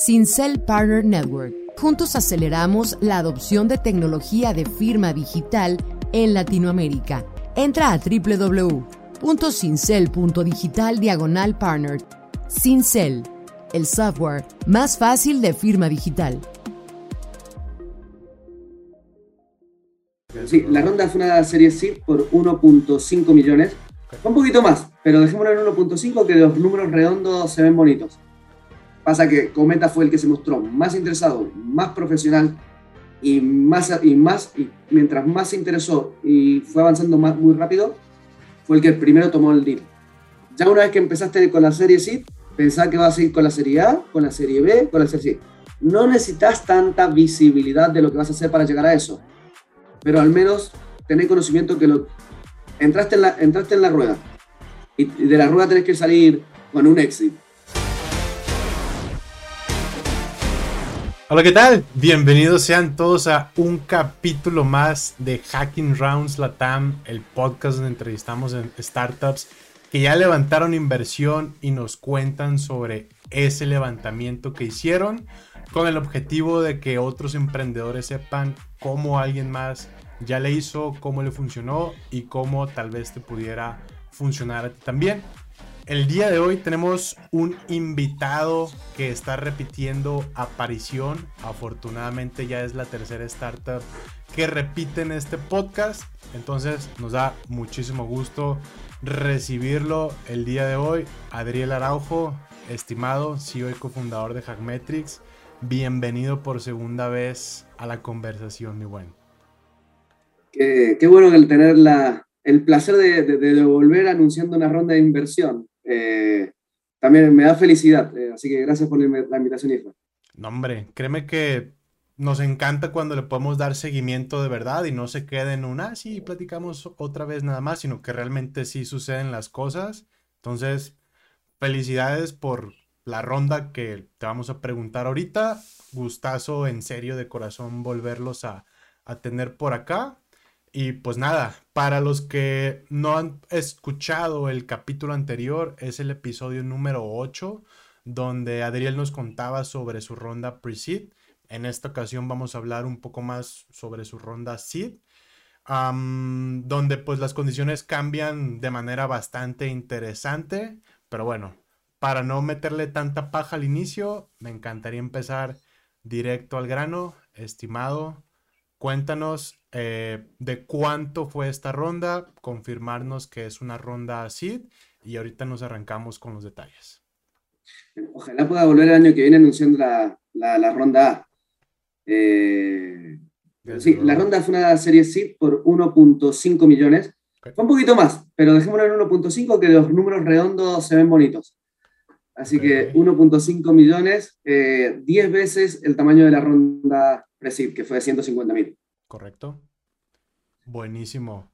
Sincel Partner Network. Juntos aceleramos la adopción de tecnología de firma digital en Latinoamérica. Entra a www.cincel.digital diagonal partner. Cincel, el software más fácil de firma digital. Sí, la ronda fue una serie C por 1.5 millones. un poquito más, pero dejémoslo en 1.5 que los números redondos se ven bonitos. Pasa que Cometa fue el que se mostró más interesado, más profesional y más y más y mientras más se interesó y fue avanzando más, muy rápido, fue el que primero tomó el deal. Ya una vez que empezaste con la serie C, pensá que vas a ir con la serie A, con la serie B, con la serie C. No necesitas tanta visibilidad de lo que vas a hacer para llegar a eso pero al menos tenés conocimiento que lo, entraste, en la, entraste en la rueda y de la rueda tenés que salir con un éxito. Hola, ¿qué tal? Bienvenidos sean todos a un capítulo más de Hacking Rounds Latam, el podcast donde entrevistamos en startups que ya levantaron inversión y nos cuentan sobre ese levantamiento que hicieron con el objetivo de que otros emprendedores sepan cómo alguien más ya le hizo, cómo le funcionó y cómo tal vez te pudiera funcionar a ti también. El día de hoy tenemos un invitado que está repitiendo aparición. Afortunadamente ya es la tercera startup que repite en este podcast. Entonces nos da muchísimo gusto recibirlo el día de hoy. Adriel Araujo, estimado CEO y cofundador de Hackmetrics. Bienvenido por segunda vez a la conversación, mi buen. Qué, bueno el tener el placer de, de, volver anunciando una ronda de inversión. Eh, también me da felicidad, eh, así que gracias por la invitación, Isra. No, hombre, créeme que nos encanta cuando le podemos dar seguimiento de verdad y no se quede en una, ah, sí, platicamos otra vez nada más, sino que realmente sí suceden las cosas. Entonces, felicidades por la ronda que te vamos a preguntar ahorita. Gustazo en serio de corazón volverlos a, tener por acá. Y pues nada, para los que no han escuchado el capítulo anterior, es el episodio número 8, donde Adriel nos contaba sobre su ronda pre-seed. En esta ocasión vamos a hablar un poco más sobre su ronda seed, donde pues las condiciones cambian de manera bastante interesante. Pero bueno, para no meterle tanta paja al inicio, me encantaría empezar directo al grano. Estimado, cuéntanos eh, de cuánto fue esta ronda, confirmarnos que es una ronda SID y ahorita nos arrancamos con los detalles. Ojalá pueda volver el año que viene anunciando la, ronda A. Eh, sí, la ronda fue una serie SID por 1.5 millones. Fue un poquito más, pero dejémoslo en 1.5 que los números redondos se ven bonitos. Así que 1.5 millones, 10 eh, veces el tamaño de la ronda Presid, que fue de 150 mil. Correcto. Buenísimo.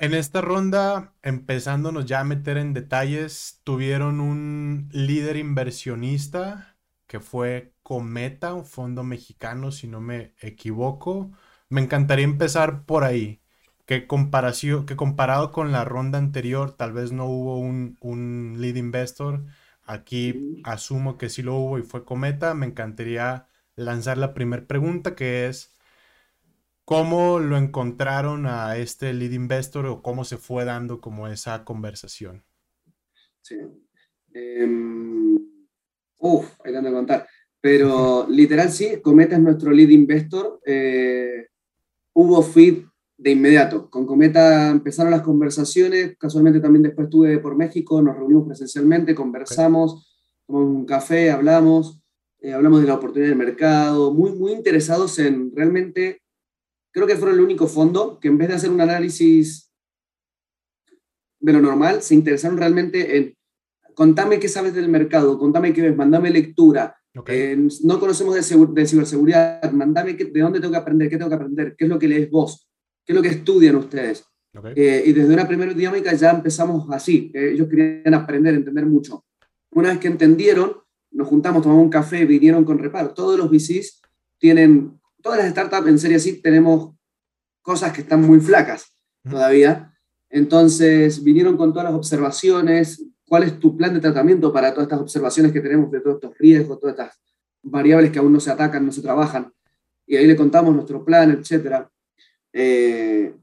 En esta ronda, empezándonos ya a meter en detalles, tuvieron un líder inversionista que fue Cometa, un fondo mexicano, si no me equivoco. Me encantaría empezar por ahí. Que, comparación, que comparado con la ronda anterior, tal vez no hubo un, un lead investor Aquí asumo que sí lo hubo y fue cometa. Me encantaría lanzar la primera pregunta que es, ¿cómo lo encontraron a este lead investor o cómo se fue dando como esa conversación? Sí. Em, uf, hay que contar. Pero literal sí, Cometa es nuestro lead investor. Eh, hubo feed de inmediato. Con Cometa empezaron las conversaciones, casualmente también después estuve por México, nos reunimos presencialmente, conversamos, tomamos un café, hablamos, eh, hablamos de la oportunidad del mercado, muy, muy interesados en realmente, creo que fueron el único fondo que en vez de hacer un análisis de lo normal, se interesaron realmente en, contame qué sabes del mercado, contame qué ves, mandame lectura. Eh, no conocemos de, de ciberseguridad, mandame de dónde tengo que aprender, qué tengo que aprender, qué es lo que lees vos qué es lo que estudian ustedes. Eh, y desde una primera dinámica ya empezamos así. Eh, ellos querían aprender, entender mucho. Una vez que entendieron, nos juntamos, tomamos un café, vinieron con reparo. Todos los VCs tienen, todas las startups en serie así tenemos cosas que están muy flacas todavía. Entonces vinieron con todas las observaciones, cuál es tu plan de tratamiento para todas estas observaciones que tenemos de todos estos riesgos, todas estas variables que aún no se atacan, no se trabajan. Y ahí le contamos nuestro plan, etc. Eh,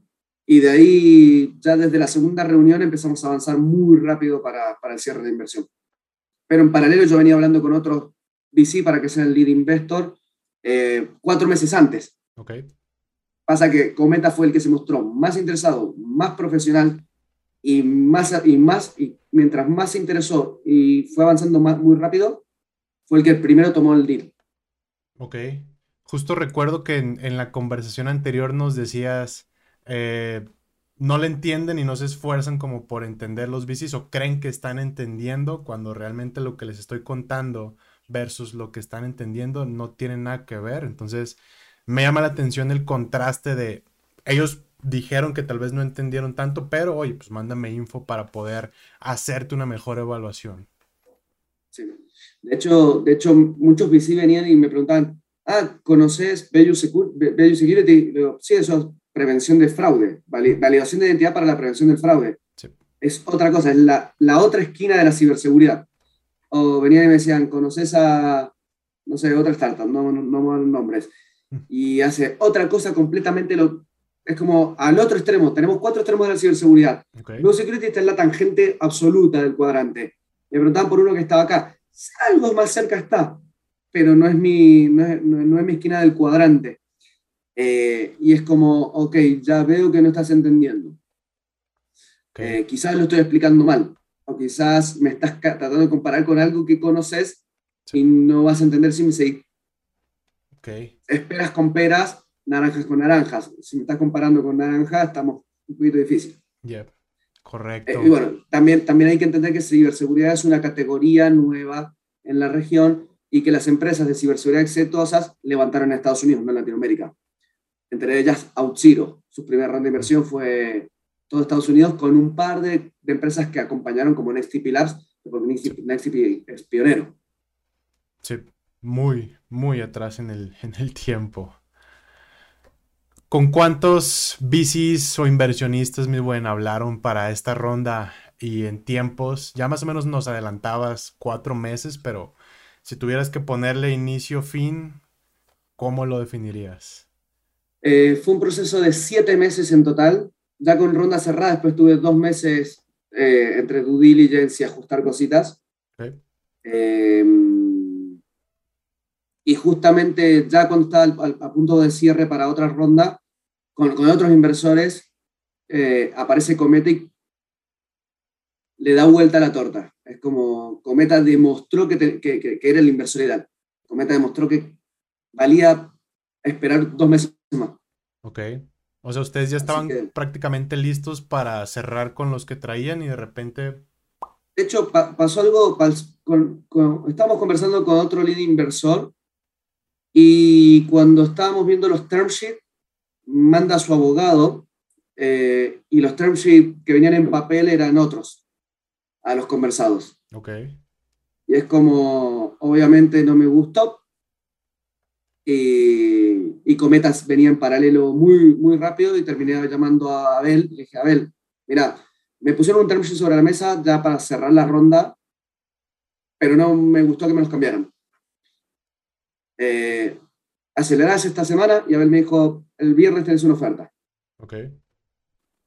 y de ahí, ya desde la segunda reunión, empezamos a avanzar muy rápido para, para, el cierre de inversión. Pero en paralelo yo venía hablando con otros VC para que sea el lead investor eh, cuatro meses antes. Okay. Pasa que Cometa fue el que se mostró más interesado, más profesional y más, y más, y mientras más se interesó y fue avanzando más, muy rápido, fue el que primero tomó el deal. Ok. Justo recuerdo que en, la conversación anterior nos decías, eh, no le entienden y no se esfuerzan como por entender los bicis o creen que están entendiendo cuando realmente lo que les estoy contando versus lo que están entendiendo no tiene nada que ver. Entonces, me llama la atención el contraste de ellos dijeron que tal vez no entendieron tanto, pero oye, pues mándame info para poder hacerte una mejor evaluación. Sí. De hecho, de hecho muchos VC venían y me preguntaban, ah, ¿conoces Value Security? Digo, sí, eso es prevención de fraude, validación de identidad para la prevención del fraude. Es otra cosa, es la, la otra esquina de la ciberseguridad. O venían y me decían, ¿conoces a, no sé, otra startup, no, no, no nombres? Mm. Y hace otra cosa completamente lo, es como al otro extremo. Tenemos cuatro extremos de la ciberseguridad. Okay. Security está en la tangente absoluta del cuadrante. Me preguntaban por uno que estaba acá. Algo más cerca está, pero no es mi, no es, mi esquina del cuadrante. Eh, y es como, ok, ya veo que no estás entendiendo. Eh, quizás lo estoy explicando mal, o quizás me estás tratando de comparar con algo que conoces y no vas a entender si me seguís. Okay. Esperas con peras naranjas con naranjas. Si me estás comparando con naranjas, estamos un poquito difícil. Yep. Correcto. Eh, y bueno, también, también hay que entender que ciberseguridad es una categoría nueva en la región y que las empresas de ciberseguridad exitosas levantaron en Estados Unidos, no en Latinoamérica. Entre ellas, OutZero. Su primera ronda de inversión fue todo Estados Unidos con un par de, de empresas que acompañaron como NextTP Labs, porque NextTP es pionero. Sí, muy, muy atrás en el, en el tiempo. ¿Con cuántos VCs o inversionistas, mi buen, hablaron para esta ronda y en tiempos? Ya más o menos nos adelantabas cuatro meses, pero si tuvieras que ponerle inicio, fin, ¿cómo lo definirías? Eh, fue un proceso de siete meses en total, ya con ronda cerrada, después tuve dos meses eh, entre due diligence y ajustar cositas. Eh, y justamente ya cuando estaba a punto de cierre para otra ronda, con, con otros inversores, eh, aparece Cometa y le da vuelta a la torta. Es como Cometa demostró que, que, que, era el inversor ideal. Cometa demostró que valía esperar dos meses más. Ok. O sea, ustedes ya estaban prácticamente listos para cerrar con los que traían y de repente... De hecho, pasó algo, con, estábamos conversando con otro lead inversor y cuando estábamos viendo los term sheets, manda a su abogado eh, y los term sheets que venían en papel eran otros a los conversados. Ok. Y es como, obviamente no me gustó. Y, y Cometas venía en paralelo muy, muy rápido y terminé llamando a Abel. Le dije, Abel, mira, me pusieron un term sheet sobre la mesa ya para cerrar la ronda, pero no me gustó que me los cambiaran. Eh, acelerás esta semana y Abel me dijo, el viernes tenés una oferta. Ok.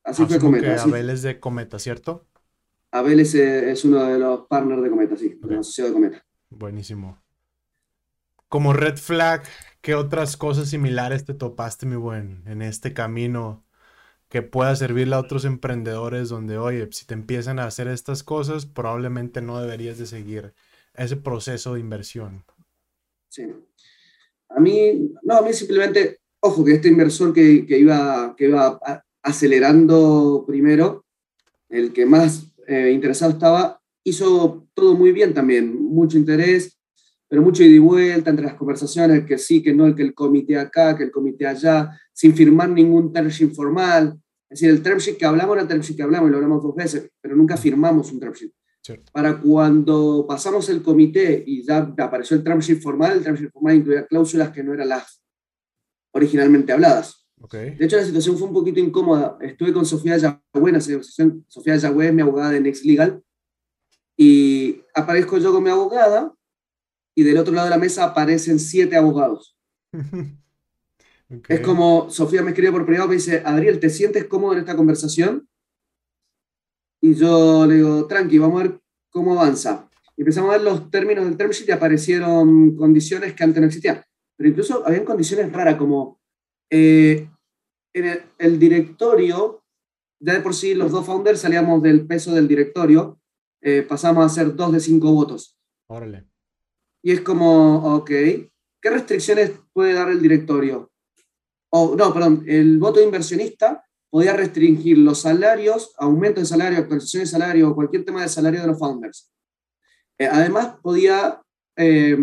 Así fue Cometa. Abel es de Cometa, ¿cierto? Abel es, es, uno de los partners de Cometa, sí, okay. asociado de Cometa. Buenísimo. Como red flag, ¿qué otras cosas similares te topaste, mi buen, en este camino que pueda servirle a otros emprendedores donde, oye, si te empiezan a hacer estas cosas, probablemente no deberías de seguir ese proceso de inversión? Sí. A mí, no, a mí simplemente, ojo, que este inversor que, que iba, que iba acelerando primero, el que más eh, interesado estaba, hizo todo muy bien también, mucho interés, pero mucho ida y vuelta entre las conversaciones, que sí, que no, el que el comité acá, que el comité allá, sin firmar ningún term sheet formal. Es decir, el term sheet que hablamos era el term sheet que hablamos y lo hablamos dos veces, pero nunca firmamos un term sheet. Para cuando pasamos el comité y ya apareció el term sheet formal, el term sheet formal incluía cláusulas que no eran las originalmente habladas. Okay. De hecho, la situación fue un poquito incómoda. Estuve con Sofía Yagüe, Sofía Yagüe es mi abogada de Next Legal, y aparezco yo con mi abogada y del otro lado de la mesa aparecen siete abogados. Es como Sofía me escribe por privado, me dice, Adriel, ¿te sientes cómodo en esta conversación? Y yo le digo, tranqui, vamos a ver cómo avanza. Y empezamos a ver los términos del term sheet y aparecieron condiciones que antes no existían. Pero incluso habían condiciones raras, como eh, en el, directorio, ya de por sí los dos founders salíamos del peso del directorio, eh, pasamos a ser dos de cinco votos. Órale. Y es como, ok, ¿qué restricciones puede dar el directorio? O, no, perdón, el voto inversionista podía restringir los salarios, aumento de salario, actualización de salario o cualquier tema de salario de los founders. Eh, además, podía eh,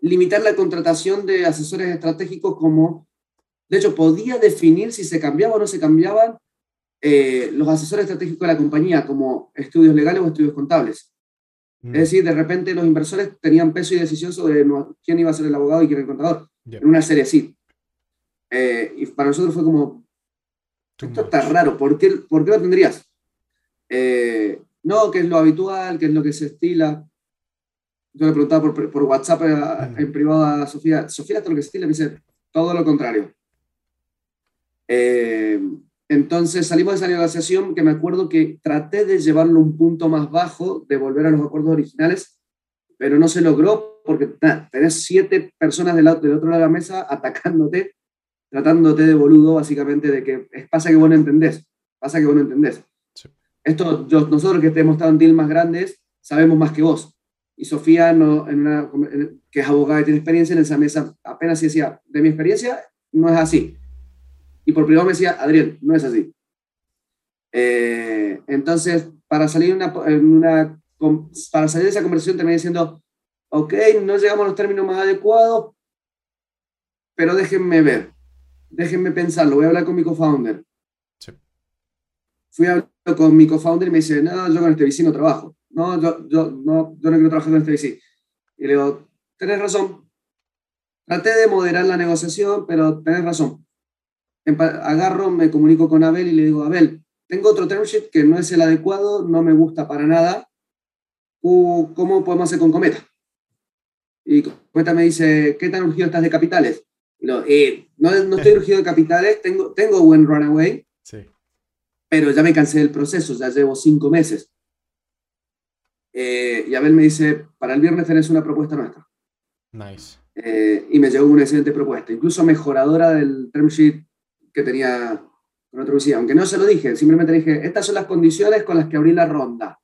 limitar la contratación de asesores estratégicos como, de hecho, podía definir si se cambiaba o no se cambiaban eh, los asesores estratégicos de la compañía, como estudios legales o estudios contables. Mm. Es decir, de repente los inversores tenían peso y decisión sobre quién iba a ser el abogado y quién el contador, en una serie así. y para nosotros fue como, esto está raro, ¿por qué, ¿por qué lo tendrías? no, que es lo habitual, que es lo que se estila. Yo le preguntaba por, por WhatsApp mm. en privado a Sofía, Sofía, todo lo que se estila, me dice todo lo contrario. Eh, entonces salimos de esa negociación que me acuerdo que traté de llevarlo un punto más bajo, de volver a los acuerdos originales, pero no se logró porque tenés siete personas del, del otro lado de la mesa atacándote, tratándote de boludo, básicamente, de que pasa que vos no entendés, pasa que vos no entendés. Esto, nosotros que hemos estado en deals más grandes, sabemos más que vos y Sofía, no, en una, que es abogada y tiene experiencia en esa mesa, apenas decía, de mi experiencia, no es así. Y por privado me decía, Adrián, no es así. Eh, entonces, para salir, una, una, para salir de esa conversación terminé diciendo, ok, no llegamos a los términos más adecuados, pero déjenme ver, déjenme pensarlo, voy a hablar con mi co-founder. Fui a hablar con mi co-founder y me dice, no, yo con este vecino trabajo no, yo, yo, no, yo no quiero trabajar con este VC. Y le digo, tenés razón. Traté de moderar la negociación, pero tenés razón. Agarro, me comunico con Abel y le digo, Abel, tengo otro term sheet que no es el adecuado, no me gusta para nada. ¿Cómo podemos hacer con Cometa? Y Cometa me dice, ¿qué tan urgido estás de capitales? Y lo, eh, no, no, estoy urgido de capitales, tengo, tengo buen runaway, sí. pero ya me cansé del proceso, ya llevo cinco meses. Eh, y Abel me dice, para el viernes tenés una propuesta nuestra. Nice. Eh, y me llegó una excelente propuesta, incluso mejoradora del term sheet que tenía con otro VC. Aunque no se lo dije, simplemente dije, estas son las condiciones con las que abrí la ronda.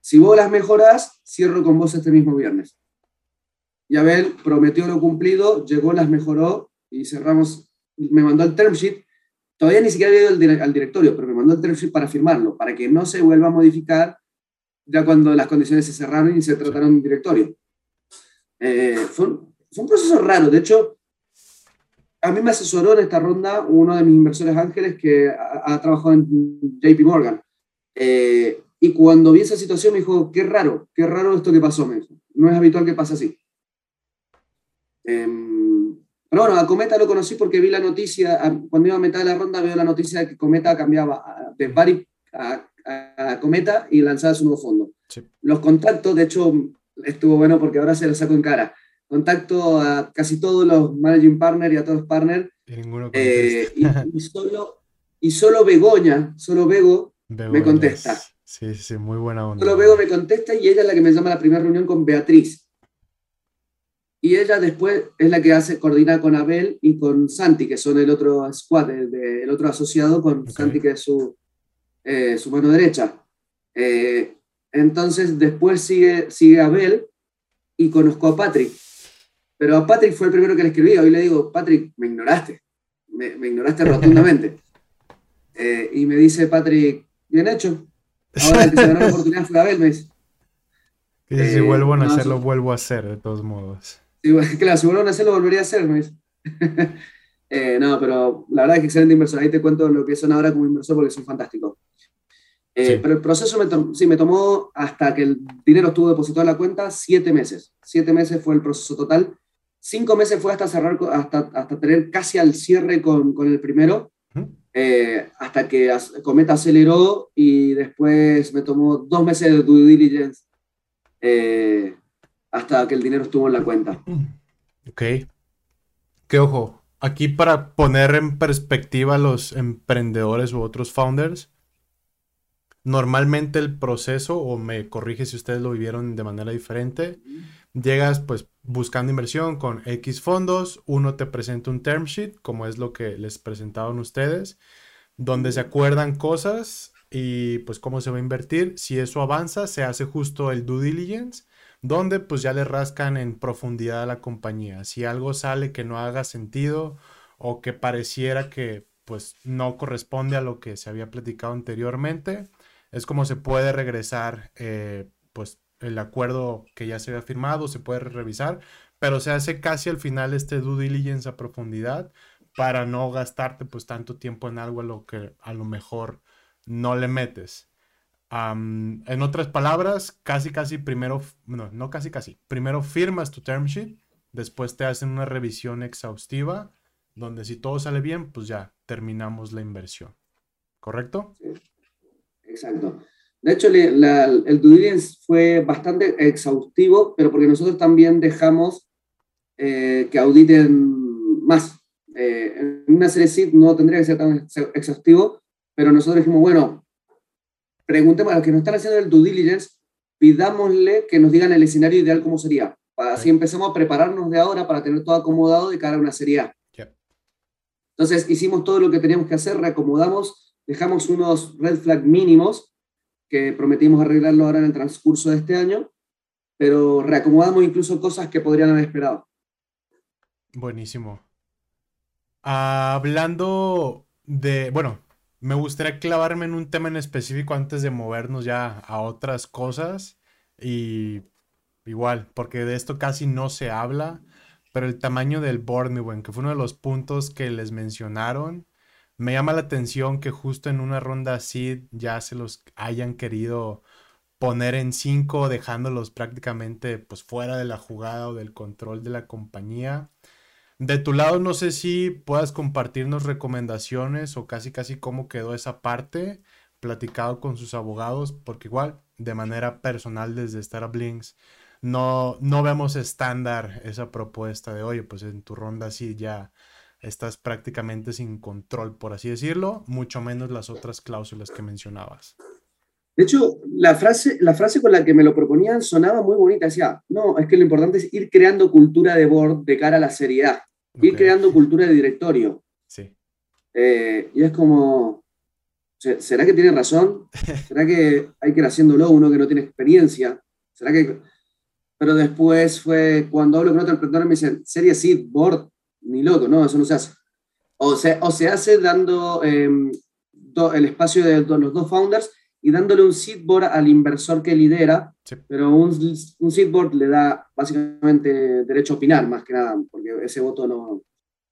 Si vos las mejoras, cierro con vos este mismo viernes. Y Abel prometió lo cumplido, llegó, las mejoró y cerramos, me mandó el term sheet. Todavía ni siquiera había ido al directorio, pero me mandó el term sheet para firmarlo, para que no se vuelva a modificar ya cuando las condiciones se cerraron y se trataron en directorio. Eh, fue, un, proceso raro, de hecho, a mí me asesoró en esta ronda uno de mis inversores ángeles que ha, trabajado en JP Morgan. Eh, y cuando vi esa situación me dijo, qué raro, qué raro esto que pasó, me No es habitual que pase así. Em, pero bueno, a Cometa lo conocí porque vi la noticia, cuando iba a mitad de la ronda veo la noticia de que Cometa cambiaba de Bari a a Cometa y lanzaba su nuevo fondo. Los contactos, de hecho, estuvo bueno porque ahora se lo saco en cara. Contacto a casi todos los managing partners y a todos los partners. Eh, y, solo, y solo Begoña, solo Bego, me contesta. Sí, sí, muy buena onda. Solo Bego me contesta y ella es la que me llama a la primera reunión con Beatriz. Y ella después es la que hace coordinar con Abel y con Santi, que son el otro squad, el, otro asociado, con Santi, que es su, eh, su mano derecha. Eh, entonces después sigue, sigue Abel y conozco a Patrick. Pero a Patrick fue el primero que le escribí. Hoy le digo, Patrick, me ignoraste. Me, ignoraste rotundamente. Eh, y me dice Patrick, bien hecho. Ahora el que se ganó la oportunidad fue Abel, me dice. si vuelvo a hacerlo, vuelvo a hacer, de todos modos. claro, si vuelvo a hacerlo, volvería a hacer, me dice. no, pero la verdad es que excelente inversor. Ahí te cuento lo que son ahora como inversor porque son fantásticos. Eh, pero el proceso me, sí, me tomó hasta que el dinero estuvo depositado en la cuenta siete meses. Siete meses fue el proceso total. Cinco meses fue hasta cerrar, hasta, hasta tener casi al cierre con, con el primero, eh, hasta que Cometa aceleró y después me tomó dos meses de due diligence. Eh, hasta que el dinero estuvo en la cuenta. Ok. Que ojo, aquí para poner en perspectiva a los emprendedores u otros founders, normalmente el proceso, o me corrige si ustedes lo vivieron de manera diferente, llegas pues buscando inversión con X fondos, uno te presenta un term sheet, como es lo que les presentaron ustedes, donde se acuerdan cosas y pues cómo se va a invertir. Si eso avanza, se hace justo el due diligence, donde pues ya le rascan en profundidad a la compañía. Si algo sale que no haga sentido o que pareciera que pues no corresponde a lo que se había platicado anteriormente, es como se puede regresar eh, pues el acuerdo que ya se había firmado, se puede revisar, pero se hace casi al final este due diligence a profundidad para no gastarte pues tanto tiempo en algo a lo que a lo mejor no le metes. en otras palabras, casi casi primero, no, no casi casi, primero firmas tu term sheet, después te hacen una revisión exhaustiva, donde si todo sale bien, pues ya terminamos la inversión. ¿Correcto? Exacto. De hecho, el due diligence fue bastante exhaustivo, pero porque nosotros también dejamos eh, que auditen más. Eh, en una serie SID no tendría que ser tan exhaustivo, pero nosotros dijimos, bueno, preguntemos a los que nos están haciendo el due diligence, pidámosle que nos digan el escenario ideal cómo sería. Para, así empezamos a prepararnos de ahora para tener todo acomodado de cara a una serie A. Entonces hicimos todo lo que teníamos que hacer, reacomodamos, dejamos unos red flag mínimos que prometimos arreglarlo ahora en el transcurso de este año, pero reacomodamos incluso cosas que podrían haber esperado. Buenísimo. hablando de, bueno, me gustaría clavarme en un tema en específico antes de movernos ya a otras cosas y igual, porque de esto casi no se habla, pero el tamaño del Borneo, que fue uno de los puntos que les mencionaron, me llama la atención que justo en una ronda así ya se los hayan querido poner en 5, dejándolos prácticamente pues fuera de la jugada o del control de la compañía. De tu lado, no sé si puedas compartirnos recomendaciones o casi casi cómo quedó esa parte, platicado con sus abogados, porque igual, de manera personal desde Startup Links, no, no vemos estándar esa propuesta de, oye, pues en tu ronda sí ya estás prácticamente sin control, por así decirlo, mucho menos las otras cláusulas que mencionabas. De hecho, la frase, la frase con la que me lo proponían sonaba muy bonita. Decía, no, es que lo importante es ir creando cultura de board de cara a la seriedad, ir creando cultura de directorio. Sí. Eh, y es como, ¿será que tiene razón? ¿Será que hay que ir haciéndolo uno que no tiene experiencia? ¿Será que...? Pero después fue cuando hablo con otro emprendedor me dicen, serie seed, board, ni loco, no, eso no se hace. O se, o se hace dando em, el espacio de los dos founders y dándole un seed board al inversor que lidera, pero un, un seed board le da básicamente derecho a opinar, más que nada, porque ese voto no...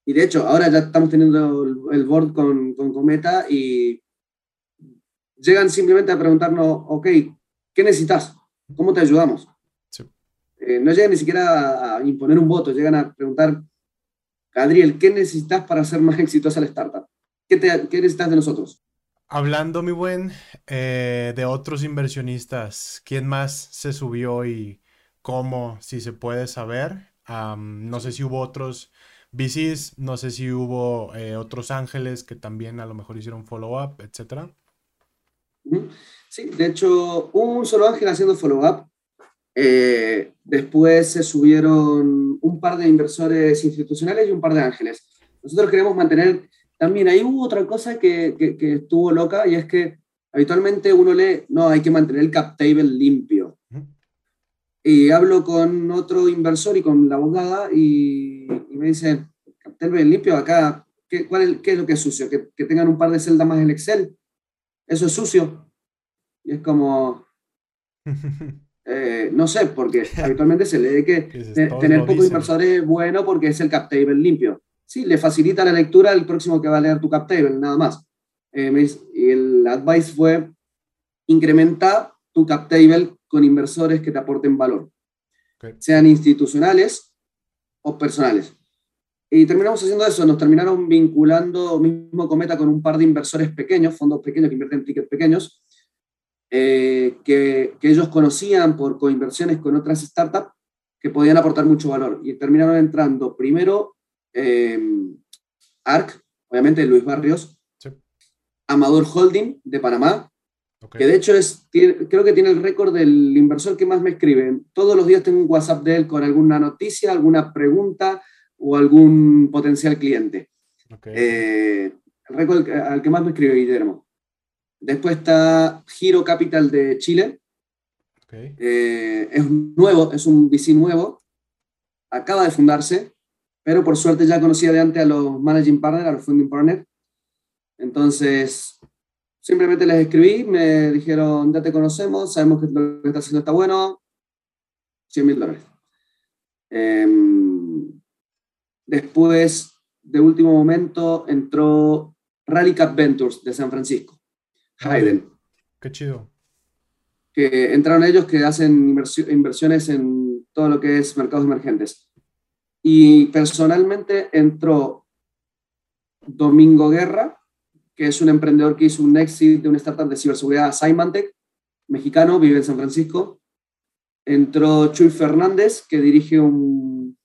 Y de hecho, ahora ya estamos teniendo el, board con, con Cometa y llegan simplemente a preguntarnos, ok, ¿qué necesitas? ¿Cómo te ayudamos? Eh, no llegan ni siquiera a imponer un voto, llegan a preguntar Adriel, ¿qué necesitas para ser más exitosa la startup? ¿Qué, necesitas de nosotros? Hablando, mi buen, eh, de otros inversionistas, ¿quién más se subió y cómo, si se puede saber? no sé si hubo otros VCs, no sé si hubo eh, otros ángeles que también a lo mejor hicieron follow-up, etcétera. Sí, de hecho, un solo ángel haciendo follow-up eh, después se subieron un par de inversores institucionales y un par de ángeles. Nosotros queremos mantener, también ahí hubo otra cosa que, que, estuvo loca y es que habitualmente uno lee, no, hay que mantener el cap table limpio. Y hablo con otro inversor y con la abogada y, me dicen, cap table limpio acá, ¿qué, cuál ¿qué es lo que es sucio? ¿Que, ¿Que tengan un par de celdas más en Excel? Eso es sucio. Y es como... Eh, no sé, porque habitualmente se lee que tener pocos inversores es bueno porque es el cap table limpio. Sí, le facilita la lectura al próximo que va a leer tu cap table, nada más. Eh, el advice fue incrementar tu cap table con inversores que te aporten valor, sean institucionales o personales. Y terminamos haciendo eso, nos terminaron vinculando mismo Cometa con un par de inversores pequeños, fondos pequeños que invierten en tickets pequeños, eh, que, ellos conocían por coinversiones con otras startups que podían aportar mucho valor. Y terminaron entrando primero eh, ARC, obviamente Luis Barrios, Amador Holding de Panamá, que de hecho es, creo que tiene el récord del inversor que más me escribe. Todos los días tengo un WhatsApp de él con alguna noticia, alguna pregunta o algún potencial cliente. Eh, el récord al que más me escribe Guillermo. Después está Giro Capital de Chile. Eh, es nuevo, es un VC nuevo. Acaba de fundarse, pero por suerte ya conocía de antes a los managing partners, a los funding partners. Entonces, simplemente les escribí, me dijeron, ya te conocemos, sabemos que lo que estás haciendo está bueno, 100 mil dólares. Em, después, de último momento, entró Rally Cap Ventures de San Francisco, Hayden. Qué chido. Que entraron ellos que hacen inversiones en todo lo que es mercados emergentes. Y personalmente entró Domingo Guerra, que es un emprendedor que hizo un exit de una startup de ciberseguridad, Symantec, mexicano, vive en San Francisco. Entró Chuy Fernández, que dirige un,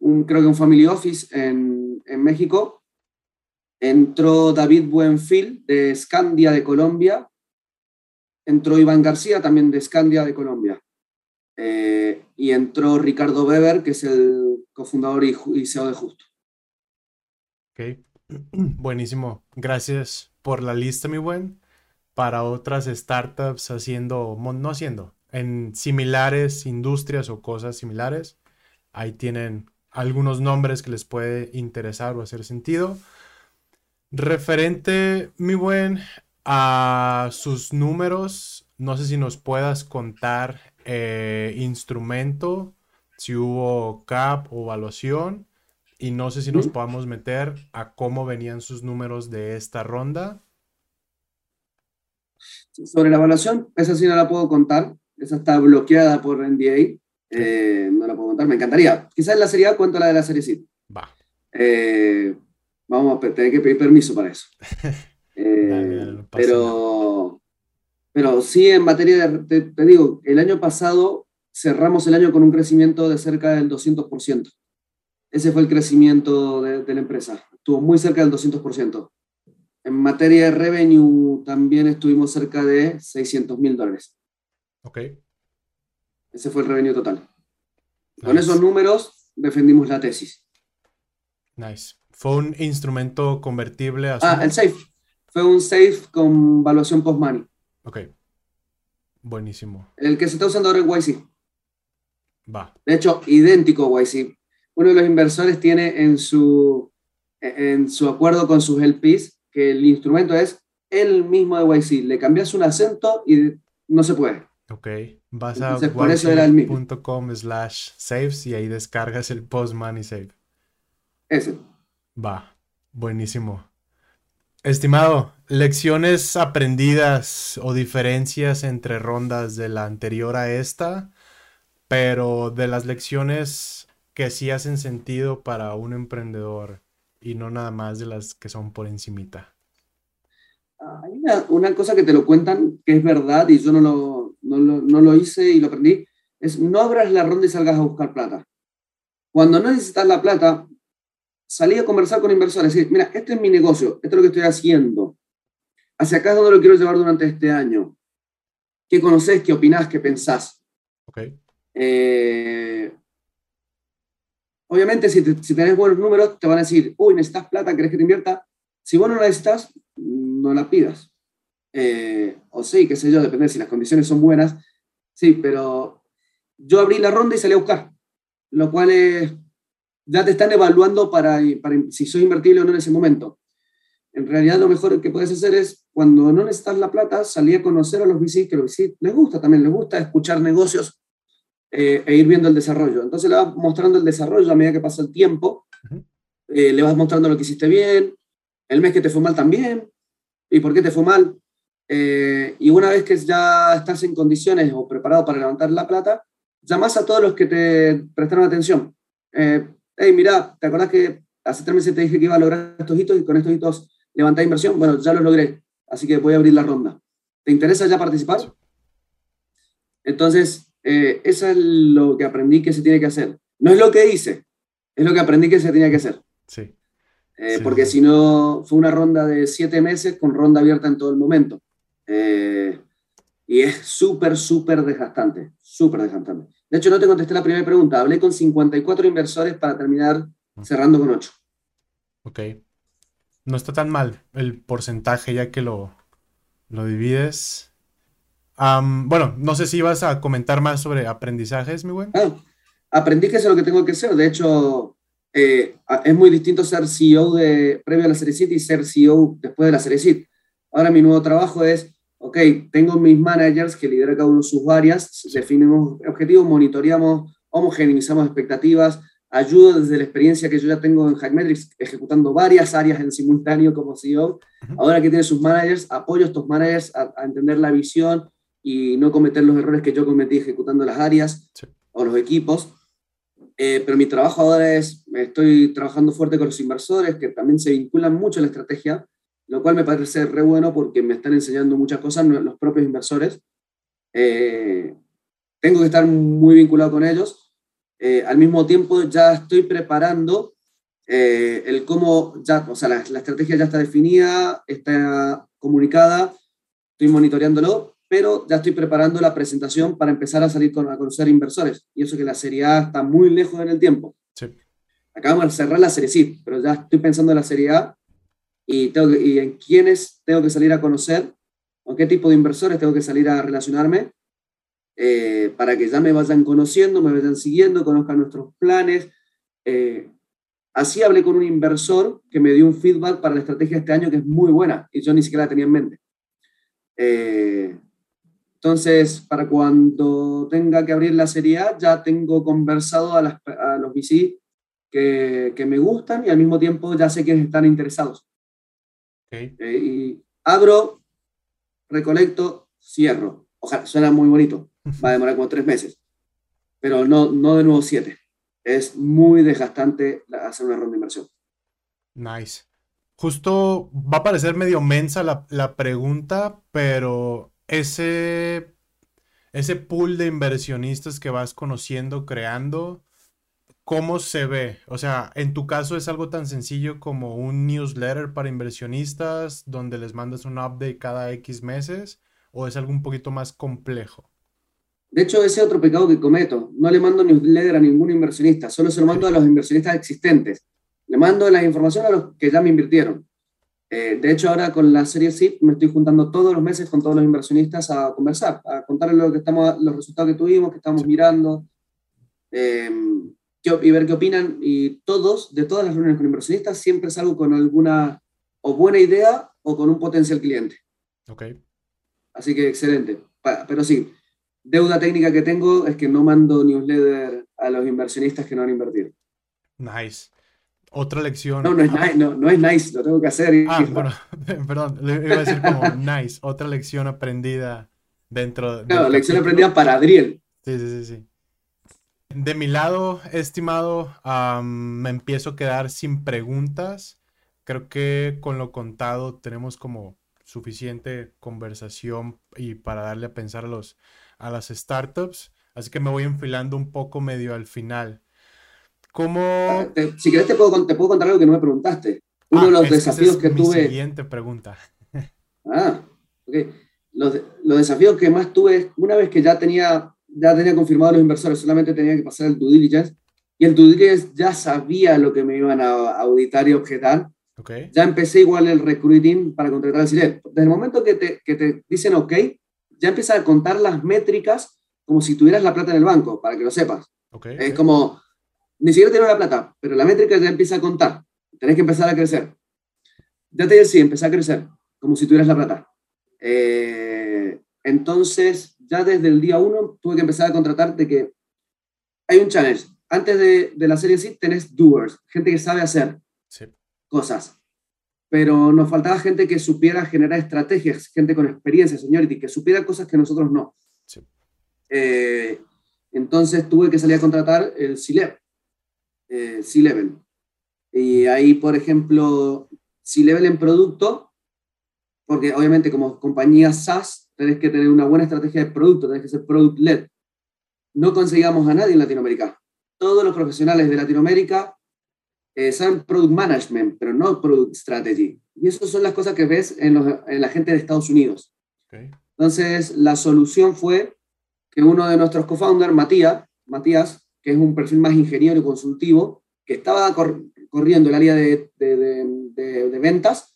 un creo que un family office en, en México. Entró David Buenfil, de Scandia de Colombia. Entró Iván García, también de Scandia de Colombia. Eh, y entró Ricardo Weber, que es el cofundador y, y CEO de Justo. Ok, buenísimo. Gracias por la lista, mi buen. Para otras startups haciendo, no haciendo, en similares industrias o cosas similares, ahí tienen algunos nombres que les puede interesar o hacer sentido. Referente, mi buen, a sus números, no sé si nos puedas contar eh, instrumento, si hubo cap o evaluación, y no sé si nos podamos meter a cómo venían sus números de esta ronda. Sobre la evaluación, esa sí no la puedo contar, esa está bloqueada por NDA. Eh, no la puedo contar, me encantaría. Quizás en la serie A cuento la de la serie C. Va. Eh, vamos a tener que pedir permiso para eso. Eh, pero, pero sí, en materia de, te, digo, el año pasado cerramos el año con un crecimiento de cerca del 200%. Ese fue el crecimiento de, de la empresa. Estuvo muy cerca del 200%. En materia de revenue también estuvimos cerca de 600 mil dólares. Ok. Ese fue el revenue total. Con esos números defendimos la tesis. Nice. ¿Fue un instrumento convertible a Ah, el SAFE. Fue un SAFE con valuación post-money. Ok. Buenísimo. El que se está usando ahora en YC. Va. De hecho, idéntico a YC. Uno de los inversores tiene en su, en su acuerdo con sus LPs que el instrumento es el mismo de YC. Le cambias un acento y no se puede. Ok, vas a yc.com slash saves y ahí descargas el post money save. Ese. Va, buenísimo. Estimado, lecciones aprendidas o diferencias entre rondas de la anterior a esta, pero de las lecciones que sí hacen sentido para un emprendedor y no nada más de las que son por encimita. Hay una, una cosa que te lo cuentan que es verdad y yo no lo, no lo, no lo hice y lo aprendí, es no abras la ronda y salgas a buscar plata. Cuando no necesitas la plata, salí a conversar con inversores y decir, mira, este es mi negocio, esto es lo que estoy haciendo. Hacia acá es donde lo quiero llevar durante este año. ¿Qué conoces? ¿Qué opinás? ¿Qué pensás? Okay. Eh, obviamente, si, te, si tenés buenos números, te van a decir, uy, necesitas plata, ¿querés que te invierta? Si vos no la necesitas, no la pidas. Eh, o sí, qué sé yo, depende si las condiciones son buenas. Sí, pero yo abrí la ronda y salí a buscar, lo cual es, ya te están evaluando para, para si sos invertible o no en ese momento. En realidad lo mejor que puedes hacer es, cuando no necesitas la plata, salir a conocer a los VCs, que los VCs les gusta también, les gusta escuchar negocios eh, e ir viendo el desarrollo. Entonces le vas mostrando el desarrollo a medida que pasa el tiempo, eh, le vas mostrando lo que hiciste bien, el mes que te fue mal también, y por qué te fue mal. Eh, y una vez que ya estás en condiciones o preparado para levantar la plata, llamas a todos los que te prestaron atención. Eh, hey, mira, ¿te acordás que hace tres meses te dije que iba a lograr estos hitos y con estos hitos levantar inversión? Bueno, ya los logré, así que voy a abrir la ronda. ¿Te interesa ya participar? Entonces, eh, eso es lo que aprendí que se tiene que hacer. No es lo que hice, es lo que aprendí que se tenía que hacer. Sí. Eh, porque si no, fue una ronda de siete meses con ronda abierta en todo el momento. Eh, y es súper, súper desgastante, súper desgastante. De hecho, no te contesté la primera pregunta. Hablé con 54 inversores para terminar cerrando con 8. Ok. No está tan mal el porcentaje ya que lo, lo divides. bueno, no sé si ibas a comentar más sobre aprendizajes, mi buen. Ah, aprendí que es lo que tengo que hacer. De hecho, eh, es muy distinto ser CEO de, previo a la serie y ser CEO después de la serie Ahora mi nuevo trabajo es, ok, tengo mis managers que lideran cada uno de sus áreas, definimos objetivos, monitoreamos, homogeneizamos expectativas, ayudo desde la experiencia que yo ya tengo en Hackmetrics ejecutando varias áreas en simultáneo como CEO. Ahora que tiene sus managers, apoyo a estos managers a, entender la visión y no cometer los errores que yo cometí ejecutando las áreas o los equipos. Eh, pero mi trabajo ahora es, estoy trabajando fuerte con los inversores que también se vinculan mucho a la estrategia, lo cual me parece re bueno porque me están enseñando muchas cosas los propios inversores. Eh, tengo que estar muy vinculado con ellos. Eh, al mismo tiempo ya estoy preparando el cómo, ya, o sea, la, la estrategia ya está definida, está comunicada, estoy monitoreándolo, pero ya estoy preparando la presentación para empezar a salir con, a conocer inversores. Y eso que la Serie A está muy lejos en el tiempo. Sí. Acabamos de cerrar la Serie C, pero ya estoy pensando en la Serie A y, tengo en quiénes tengo que salir a conocer, con qué tipo de inversores tengo que salir a relacionarme, eh, para que ya me vayan conociendo, me vayan siguiendo, conozcan nuestros planes. Eh, así hablé con un inversor que me dio un feedback para la estrategia este año que es muy buena y yo ni siquiera la tenía en mente. Eh, entonces, para cuando tenga que abrir la serie A, ya tengo conversado a, los VC que, que, me gustan y al mismo tiempo ya sé quiénes están interesados. Eh, y abro, recolecto, cierro. Ojalá, suena muy bonito. Va a demorar como tres meses. Pero no, no de nuevo siete. Es muy desgastante hacer una ronda de inversión. Nice. Justo va a parecer medio mensa la, la pregunta, pero ese, ese pool de inversionistas que vas conociendo, creando, ¿cómo se ve? O sea, en tu caso es algo tan sencillo como un newsletter para inversionistas donde les mandas un update cada X meses o es algo un poquito más complejo? De hecho, ese es otro pecado que cometo. No le mando newsletter a ningún inversionista, solo se lo mando a los inversionistas existentes. Le mando la información a los que ya me invirtieron. Eh, de hecho, ahora con la serie SIP me estoy juntando todos los meses con todos los inversionistas a conversar, a contarles lo que estamos, los resultados que tuvimos, que estamos mirando, eh, y ver qué opinan. Y todos, de todas las reuniones con inversionistas, siempre salgo con alguna o buena idea o con un potencial cliente. Ok. Así que excelente. Pero sí, deuda técnica que tengo es que no mando newsletter a los inversionistas que no han invertido. Nice. Otra lección. No, no es, nice, no, es nice, lo tengo que hacer. Ah, bueno, perdón, le iba a decir como nice. Otra lección aprendida dentro de. Claro, lección aprendida para Adriel. Sí, sí, sí, sí. De mi lado, estimado, me empiezo a quedar sin preguntas. Creo que con lo contado tenemos como suficiente conversación y para darle a pensar a, los, a las startups. Así que me voy enfilando un poco medio al final. ¿Cómo...? Ah, si quieres te puedo, te puedo contar algo que no me preguntaste. Uno de ah, los desafíos que, tuve... Siguiente pregunta. ah, ok. Los, los, desafíos que más tuve, una vez que ya tenía, ya tenía confirmado los inversores, solamente tenía que pasar el due diligence, y el due diligence ya sabía lo que me iban a auditar y objetar. Okay. Ya empecé igual el recruiting para contratar al CILEP. Desde el momento que te, que te dicen OK, ya empieza a contar las métricas como si tuvieras la plata en el banco, para que lo sepas. Okay, es como, ni siquiera tienes la plata, pero la métrica ya empieza a contar. Tenés que empezar a crecer. Ya te decía, empezar a crecer, como si tuvieras la plata. Eh, entonces, ya desde el día uno tuve que empezar a contratar de que hay un challenge. Antes de, de la serie sí tenés doers, gente que sabe hacer cosas. Pero nos faltaba gente que supiera generar estrategias, gente con experiencia, señority, que supiera cosas que nosotros no. Eh, entonces tuve que salir a contratar el eh, C-Level. Y ahí, por ejemplo, C-Level en producto, porque obviamente como compañía SaaS tenés que tener una buena estrategia de producto, tenés que ser product-led. no conseguíamos a nadie en Latinoamérica. Todos los profesionales de Latinoamérica eh, saben product management, pero no product strategy. Y esas son las cosas que ves en, la gente de Estados Unidos. Entonces, la solución fue que uno de nuestros co-founders, Matías, Matías, que es un perfil más ingeniero y consultivo, que estaba corriendo el área de, de, ventas,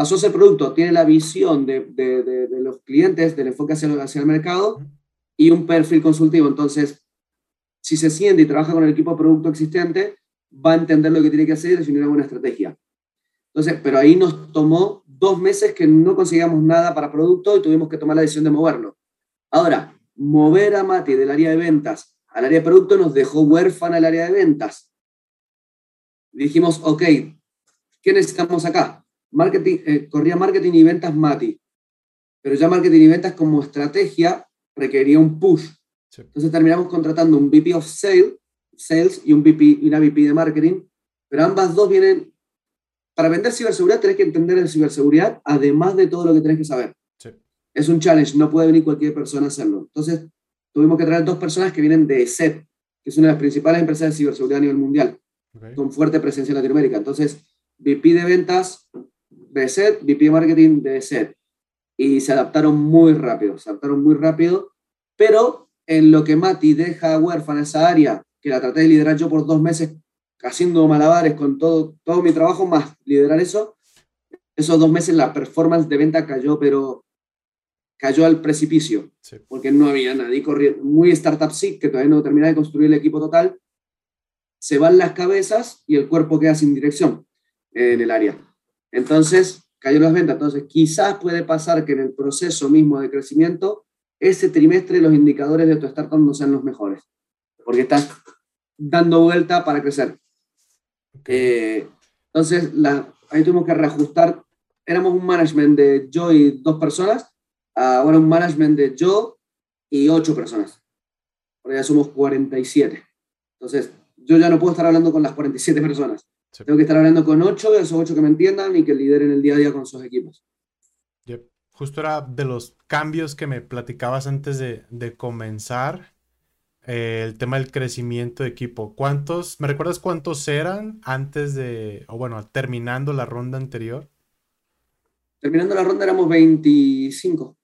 pasó ese producto, tiene la visión de, los clientes, del enfoque hacia, hacia el mercado y un perfil consultivo. Entonces, si se siente y trabaja con el equipo de producto existente, va a entender lo que tiene que hacer y definir una buena estrategia. Entonces, pero ahí nos tomó dos meses que no conseguíamos nada para producto y tuvimos que tomar la decisión de moverlo. Ahora, mover a Mati del área de ventas al área de producto nos dejó huérfana el área de ventas. Dijimos, ok, ¿qué necesitamos acá? Marketing, eh, corría marketing y ventas Mati, pero ya marketing y ventas como estrategia requería un push. Entonces terminamos contratando un VP of Sales, sales y un VP, y una VP de marketing, pero ambas dos vienen para vender ciberseguridad tenés que entender de ciberseguridad, además de todo lo que tenés que saber. Es un challenge, no puede venir cualquier persona a hacerlo. Entonces, tuvimos que traer dos personas que vienen de SET, que es una de las principales empresas de ciberseguridad a nivel mundial, con fuerte presencia en Latinoamérica. Entonces, VP de ventas de SET, VP de marketing de SET. Y se adaptaron muy rápido, se adaptaron muy rápido, pero en lo que Mati deja huérfana esa área, que la traté de liderar yo por dos meses haciendo malabares con todo, todo mi trabajo, más liderar eso, esos dos meses la performance de venta cayó, pero cayó al precipicio, porque no había nadie corriendo, muy startup sí, que todavía no terminaba de construir el equipo total, se van las cabezas y el cuerpo queda sin dirección en el área. Entonces, cayó las ventas. Entonces, quizás puede pasar que en el proceso mismo de crecimiento, ese trimestre los indicadores de tu startup no sean los mejores, porque estás dando vuelta para crecer. Eh, entonces, la, ahí tuvimos que reajustar. Éramos un management de yo y dos personas, ahora un management de yo y ocho personas. Porque ya somos 47. Entonces, yo ya no puedo estar hablando con las 47 personas. Tengo que estar hablando con ocho, esos ocho que me entiendan y que lideren el día a día con sus equipos. Justo era de los cambios que me platicabas antes de, de comenzar eh, el tema del crecimiento de equipo. ¿Cuántos, me recuerdas cuántos eran antes de, o bueno, terminando la ronda anterior? Terminando la ronda éramos 25.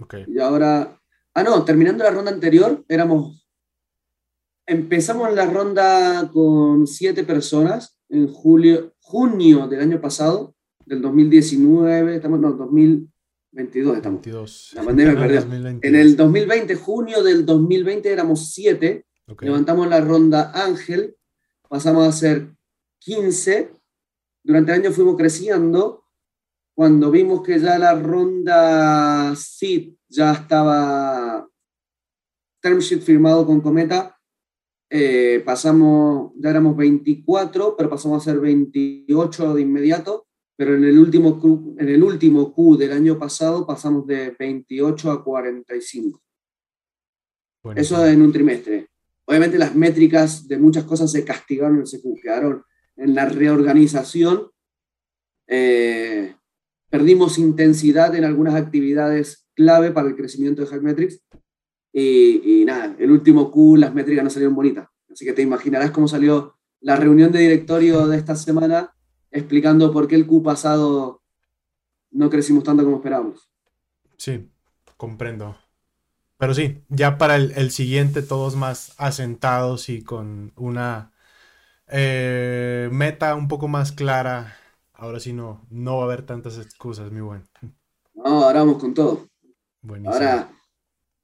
Ok. Y ahora, ah, no, terminando la ronda anterior éramos, empezamos la ronda con siete personas en julio, junio del año pasado, del 2019, estamos, no, 2000, 22 estamos. La pandemia perdió. En el 2020, junio del 2020 éramos 7. Levantamos la ronda Ángel. Pasamos a ser 15. Durante el año fuimos creciendo. Cuando vimos que ya la ronda SID ya estaba term sheet firmado con Cometa, eh, pasamos, ya éramos 24, pero pasamos a ser 28 de inmediato pero en el último Q, en el último Q del año pasado pasamos de 28 a 45. Eso en un trimestre. Obviamente las métricas de muchas cosas se castigaron en ese Q, quedaron en la reorganización. Eh, perdimos intensidad en algunas actividades clave para el crecimiento de Hackmetrics. Y, y nada, el último Q las métricas no salieron bonitas. Así que te imaginarás cómo salió la reunión de directorio de esta semana explicando por qué el Q pasado no crecimos tanto como esperábamos. Sí, comprendo. Pero sí, ya para el, siguiente todos más asentados y con una eh, meta un poco más clara. Ahora sí no, no va a haber tantas excusas, mi buen. No, ahora vamos con todo. Ahora,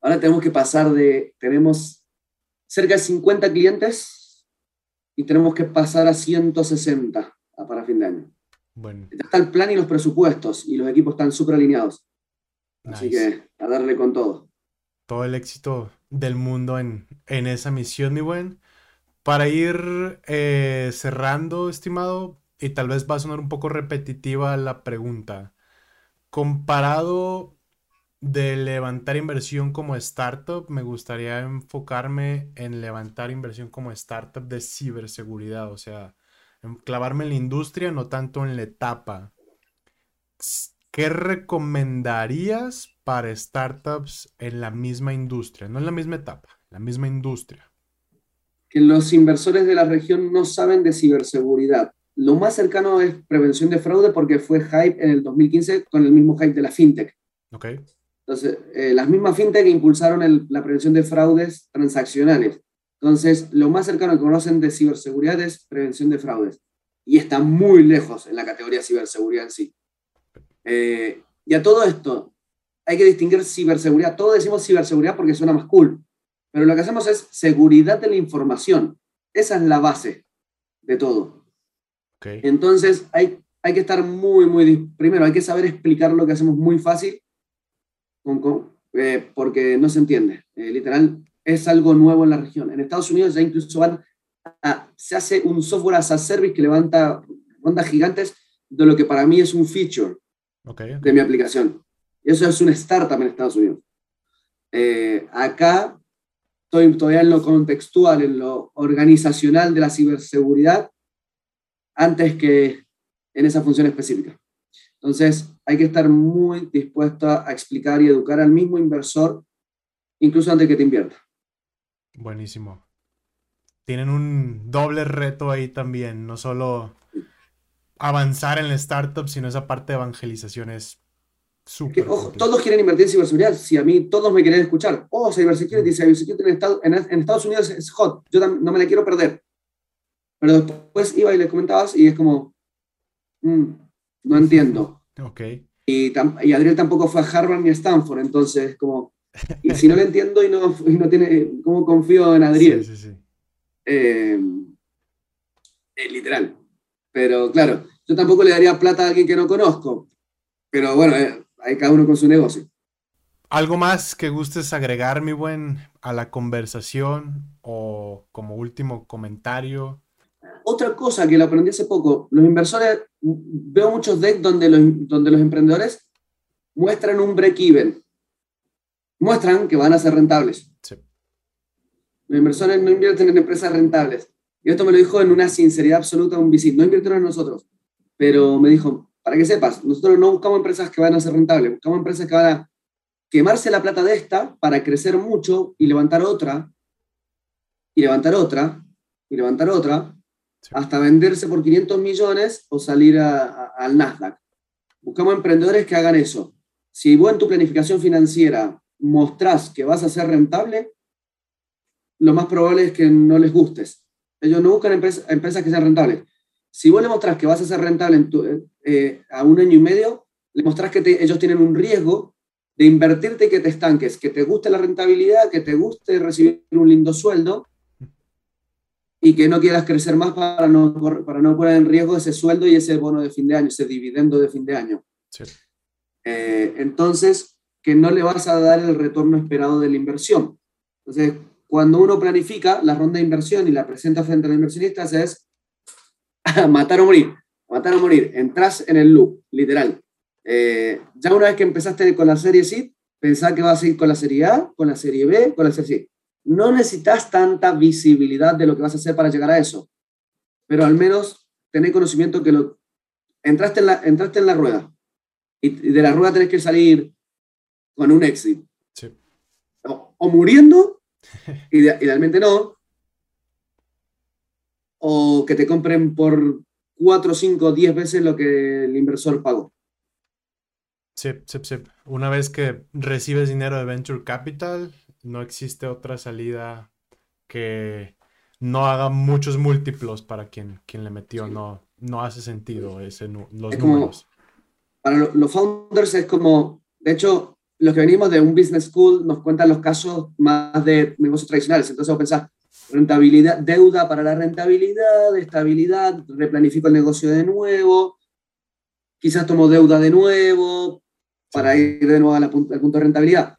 ahora tenemos que pasar de, tenemos cerca de 50 clientes y tenemos que pasar a 160 para fin de año. Bueno. Está el plan y los presupuestos y los equipos están súper alineados. Así que a darle con todo. Todo el éxito del mundo en, esa misión, mi buen. Para ir eh, cerrando, estimado, y tal vez va a sonar un poco repetitiva la pregunta. Comparado de levantar inversión como startup, me gustaría enfocarme en levantar inversión como startup de ciberseguridad. O sea, clavarme en la industria, no tanto en la etapa. ¿Qué recomendarías para startups en la misma industria? No en la misma etapa, en la misma industria. Que los inversores de la región no saben de ciberseguridad. Lo más cercano es prevención de fraude porque fue hype en el 2015 con el mismo hype de la fintech. Okay. Entonces, eh, las mismas fintech impulsaron la prevención de fraudes transaccionales. Entonces, lo más cercano que conocen de ciberseguridad es prevención de fraudes. Y está muy lejos en la categoría ciberseguridad en sí. Eh, y a todo esto, hay que distinguir ciberseguridad. Todos decimos ciberseguridad porque suena más cool. Pero lo que hacemos es seguridad de la información. Esa es la base de todo. Entonces, hay, hay que estar muy, muy... Primero, hay que saber explicar lo que hacemos muy fácil, eh, porque no se entiende. Eh, literal, es algo nuevo en la región. En Estados Unidos ya incluso van se hace un software as a service que levanta rondas gigantes de lo que para mí es un feature de mi aplicación. Eso es una startup en Estados Unidos. Eh, acá estoy todavía en lo contextual, en lo organizacional de la ciberseguridad, antes que en esa función específica. Entonces, hay que estar muy dispuesto a explicar y educar al mismo inversor, incluso antes que te invierta. Buenísimo. Tienen un doble reto ahí también, no solo avanzar en la startup, sino esa parte de evangelización es súper. Ojo, todos quieren invertir en ciberseguridad. Si a mí todos me quieren escuchar, oh, cybersecurity, cybersecurity en Estados, en, Estados Unidos es hot, yo no me la quiero perder. Pero después iba y le comentabas y es como, mm, no entiendo. Ok. Y, y, Adriel tampoco fue a Harvard ni a Stanford, entonces como, y si no le entiendo y no, y no tiene, ¿cómo confío en Adriel? Sí, sí, sí. Eh, eh, literal. Pero claro, yo tampoco le daría plata a alguien que no conozco. Pero bueno, eh, hay cada uno con su negocio. ¿Algo más que gustes agregar, mi buen, a la conversación o como último comentario? Otra cosa que lo aprendí hace poco, los inversores, veo muchos decks donde los, donde los emprendedores muestran un break-even, muestran que van a ser rentables. Los inversores no invierten en empresas rentables. Y esto me lo dijo en una sinceridad absoluta un visito. No invirtieron en nosotros, pero me dijo, para que sepas, nosotros no buscamos empresas que van a ser rentables, buscamos empresas que van a quemarse la plata de esta para crecer mucho y levantar otra, y levantar otra, y levantar otra, hasta venderse por 500 millones o salir al Nasdaq. Buscamos emprendedores que hagan eso. Si vos en tu planificación financiera mostrás que vas a ser rentable, lo más probable es que no les gustes. Ellos no buscan empresas, que sean rentables. Si vos le mostrás que vas a ser rentable en eh, a un año y medio, le mostrás que ellos tienen un riesgo de invertirte y que te estanques, que te guste la rentabilidad, que te guste recibir un lindo sueldo y que no quieras crecer más para no, para no poner en riesgo ese sueldo y ese bono de fin de año, ese dividendo de fin de año. Eh, entonces, que no le vas a dar el retorno esperado de la inversión. Entonces, cuando uno planifica la ronda de inversión y la presenta frente a los inversionistas es matar o morir, matar o morir. Entras en el loop, literal. Eh, ya una vez que empezaste con la serie C, pensá que vas a ir con la serie A, con la serie B, con la serie C. No necesitas tanta visibilidad de lo que vas a hacer para llegar a eso, pero al menos tenés conocimiento que lo, entraste, en la, entraste en la rueda y de la rueda tenés que salir con un éxito. o muriendo Idealmente no. O que te compren por 4, 5, 10 veces lo que el inversor pagó. Sí, sí, sí. Una vez que recibes dinero de Venture Capital, no existe otra salida que no haga muchos múltiplos para quien, quien le metió. No, no hace sentido ese, los números. para los founders es como, de hecho, los que venimos de un business school nos cuentan los casos más de negocios tradicionales. Entonces vos pensás, rentabilidad, deuda para la rentabilidad, estabilidad, replanifico el negocio de nuevo, quizás tomo deuda de nuevo para ir de nuevo al punto, de rentabilidad.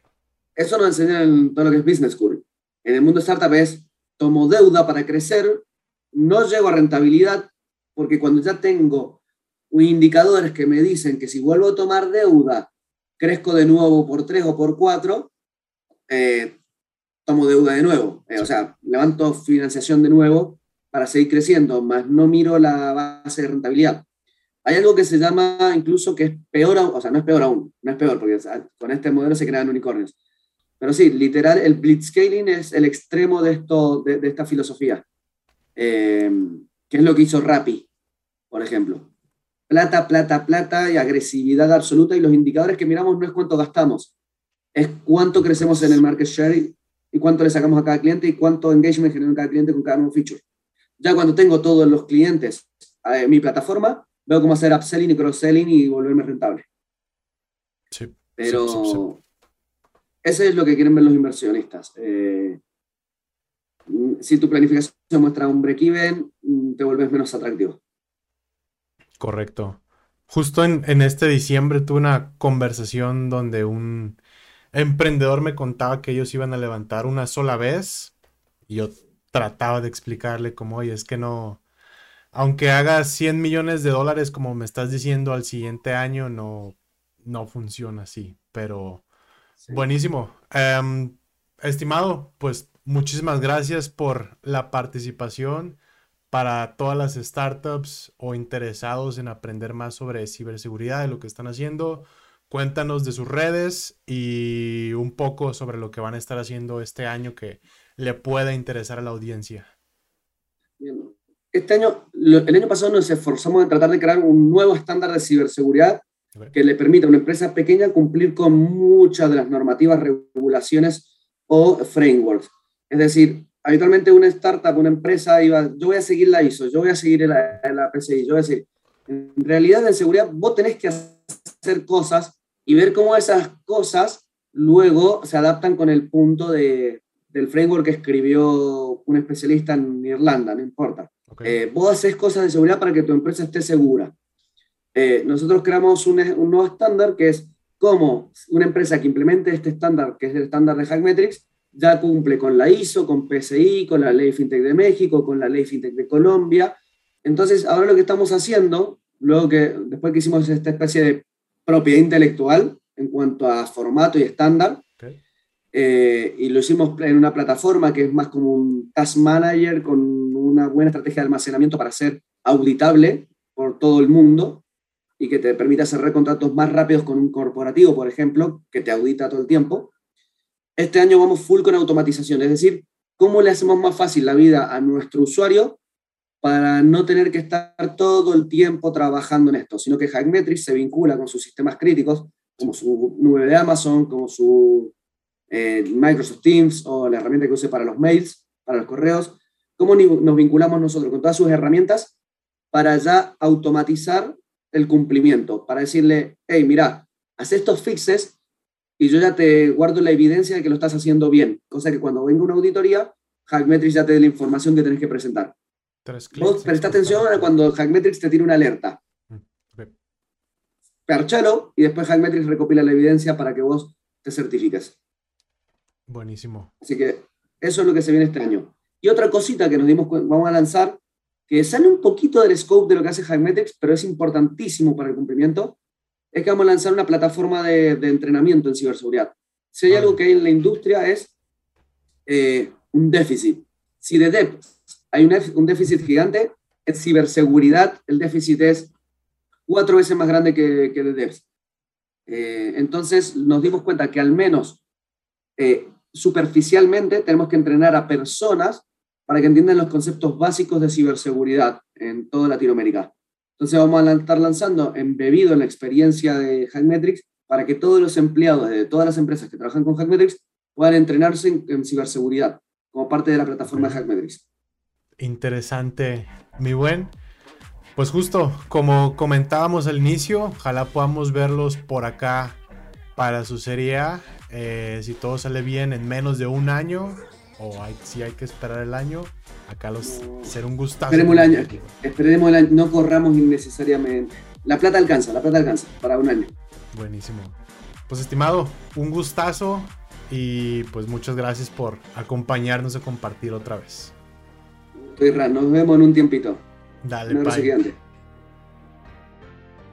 Eso nos enseñan en todo lo que es business school. En el mundo startup es, tomo deuda para crecer, no llego a rentabilidad, porque cuando ya tengo indicadores que me dicen que si vuelvo a tomar deuda crezco de nuevo por tres o por cuatro, eh, tomo deuda de nuevo. Eh, o sea, levanto financiación de nuevo para seguir creciendo, más no miro la base de rentabilidad. Hay algo que se llama incluso que es peor, o sea, no es peor aún, no es peor, porque con este modelo se crean unicornios. Pero sí, literal, el blitzscaling es el extremo de, esto, de, esta filosofía. Eh, que es lo que hizo Rappi, por ejemplo. Plata, plata, plata y agresividad absoluta. Y los indicadores que miramos no es cuánto gastamos, es cuánto crecemos en el market share y, cuánto le sacamos a cada cliente y cuánto engagement genera cada cliente con cada nuevo feature. Ya cuando tengo todos los clientes en mi plataforma, veo cómo hacer upselling y cross-selling y volverme rentable. Sí. Pero eso es lo que quieren ver los inversionistas. Eh, si tu planificación muestra un break-even, te vuelves menos atractivo. Correcto. Justo en, en, este diciembre tuve una conversación donde un emprendedor me contaba que ellos iban a levantar una sola vez y yo trataba de explicarle como, oye, es que no, aunque haga 100 millones de dólares como me estás diciendo al siguiente año, no, no funciona así, pero buenísimo. Em, estimado, pues muchísimas gracias por la participación para todas las startups o interesados en aprender más sobre ciberseguridad, de lo que están haciendo. Cuéntanos de sus redes y un poco sobre lo que van a estar haciendo este año que le pueda interesar a la audiencia. Este año, el año pasado nos esforzamos en tratar de crear un nuevo estándar de ciberseguridad que le permita a una empresa pequeña cumplir con muchas de las normativas, regulaciones o frameworks. Es decir, habitualmente una startup, una empresa iba, yo voy a seguir la ISO, yo voy a seguir la, la PCI, yo voy a seguir. En realidad, en seguridad, vos tenés que hacer cosas y ver cómo esas cosas luego se adaptan con el punto de, del framework que escribió un especialista en Irlanda, no importa. Eh, vos haces cosas de seguridad para que tu empresa esté segura. Eh, nosotros creamos un, un, nuevo estándar que es cómo una empresa que implemente este estándar, que es el estándar de Hackmetrics, ya cumple con la ISO, con PCI, con la ley FinTech de México, con la ley FinTech de Colombia. Entonces, ahora lo que estamos haciendo, luego que después que hicimos esta especie de propiedad intelectual en cuanto a formato y estándar, eh, y lo hicimos en una plataforma que es más como un task manager con una buena estrategia de almacenamiento para ser auditable por todo el mundo y que te permita cerrar contratos más rápidos con un corporativo, por ejemplo, que te audita todo el tiempo. Este año vamos full con automatización, es decir, cómo le hacemos más fácil la vida a nuestro usuario para no tener que estar todo el tiempo trabajando en esto, sino que Hackmetrics se vincula con sus sistemas críticos, como su nube de Amazon, como su eh, Microsoft Teams o la herramienta que use para los mails, para los correos, cómo nos vinculamos nosotros con todas sus herramientas para ya automatizar el cumplimiento, para decirle, hey, mira, haz estos fixes y yo ya te guardo la evidencia de que lo estás haciendo bien. Cosa que cuando venga una auditoría, Hackmetrics ya te dé la información que tenés que presentar. Vos presta atención a cuando Hackmetrics te tire una alerta. Mm, Perchalo y después Hackmetrics recopila la evidencia para que vos te certifiques. Buenísimo. Así que eso es lo que se viene este año. Y otra cosita que nos dimos vamos a lanzar, que sale un poquito del scope de lo que hace Hackmetrics, pero es importantísimo para el cumplimiento, es que vamos a lanzar una plataforma de, entrenamiento en ciberseguridad. Si hay algo que hay en la industria es eh, un déficit. Si de DEP hay un, déficit gigante, en ciberseguridad el déficit es cuatro veces más grande que, que de DEPS. Eh, entonces nos dimos cuenta que al menos eh, superficialmente tenemos que entrenar a personas para que entiendan los conceptos básicos de ciberseguridad en toda Latinoamérica. Entonces vamos a estar lanzando, embebido en la experiencia de Hackmetrics, para que todos los empleados de todas las empresas que trabajan con Hackmetrics puedan entrenarse en, ciberseguridad como parte de la plataforma de Hackmetrics. Interesante, mi buen. Pues justo como comentábamos al inicio, ojalá podamos verlos por acá para su serie A. Eh, si todo sale bien en menos de un año, o si hay que esperar el año, acá los será un gustazo. Esperemos el año, esperemos el año, no corramos innecesariamente. La plata alcanza, la plata alcanza para un año. Buenísimo. Pues estimado, un gustazo y pues muchas gracias por acompañarnos y compartir otra vez. Nos vemos en un tiempito. Dale, bye.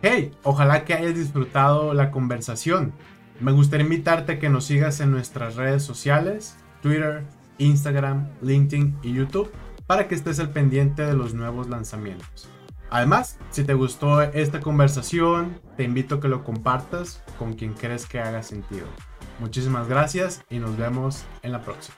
Hey, ojalá que hayas disfrutado la conversación. Me gustaría invitarte a que nos sigas en nuestras redes sociales, Twitter, Instagram, LinkedIn y YouTube para que estés al pendiente de los nuevos lanzamientos. Además, si te gustó esta conversación, te invito a que lo compartas con quien crees que haga sentido. Muchísimas gracias y nos vemos en la próxima.